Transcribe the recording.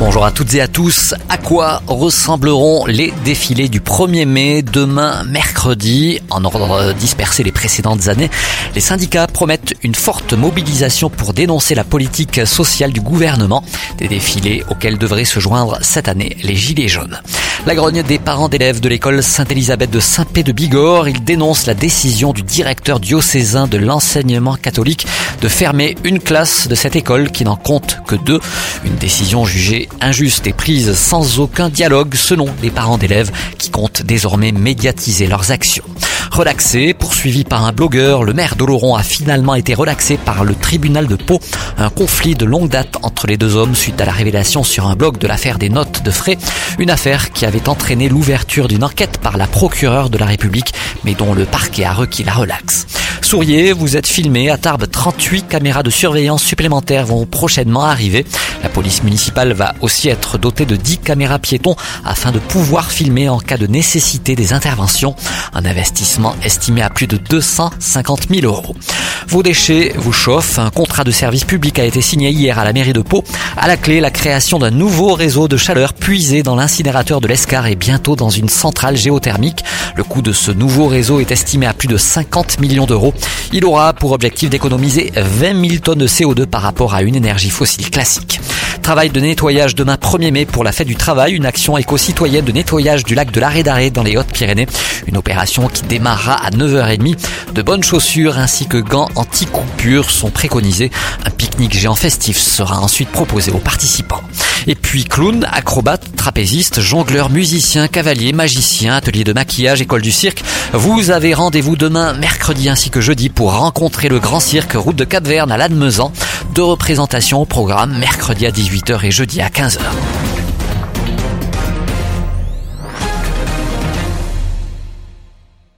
Bonjour à toutes et à tous. À quoi ressembleront les défilés du 1er mai demain mercredi? En ordre dispersé les précédentes années, les syndicats promettent une forte mobilisation pour dénoncer la politique sociale du gouvernement. Des défilés auxquels devraient se joindre cette année les Gilets jaunes. La grogne des parents d'élèves de l'école Sainte-Élisabeth de Saint-Pé de Bigorre, ils dénoncent la décision du directeur diocésain de l'enseignement catholique de fermer une classe de cette école qui n'en compte que deux. Une décision jugée injuste et prise sans aucun dialogue selon les parents d'élèves qui comptent désormais médiatiser leurs actions. Relaxé, poursuivi par un blogueur, le maire d'Oloron a finalement été relaxé par le tribunal de Pau. Un conflit de longue date entre les deux hommes suite à la révélation sur un blog de l'affaire des notes de frais. Une affaire qui avait entraîné l'ouverture d'une enquête par la procureure de la République, mais dont le parquet a requis la relaxe. Vous êtes filmé. À Tarbes, 38 caméras de surveillance supplémentaires vont prochainement arriver. La police municipale va aussi être dotée de 10 caméras piétons afin de pouvoir filmer en cas de nécessité des interventions. Un investissement estimé à plus de 250 000 euros. Vos déchets vous chauffent. Un contrat de service public a été signé hier à la mairie de Pau. À la clé, la création d'un nouveau réseau de chaleur puisé dans l'incinérateur de l'Escar et bientôt dans une centrale géothermique. Le coût de ce nouveau réseau est estimé à plus de 50 millions d'euros. Il aura pour objectif d'économiser 20 000 tonnes de CO2 par rapport à une énergie fossile classique. Travail de nettoyage demain 1er mai pour la fête du travail, une action éco-citoyenne de nettoyage du lac de l'Arrêt d'Arrêt dans les Hautes-Pyrénées. Une opération qui démarrera à 9h30. De bonnes chaussures ainsi que gants anti-coupure sont préconisés. Un pique-nique géant festif sera ensuite proposé aux participants. Et puis clown, acrobate, trapéziste, jongleur, musicien, cavalier, magicien, atelier de maquillage, école du cirque. Vous avez rendez-vous demain, mercredi ainsi que jeudi pour rencontrer le grand cirque route de Cap-Verne à Lannemezan. Deux représentations au programme mercredi à 18h et jeudi à 15h.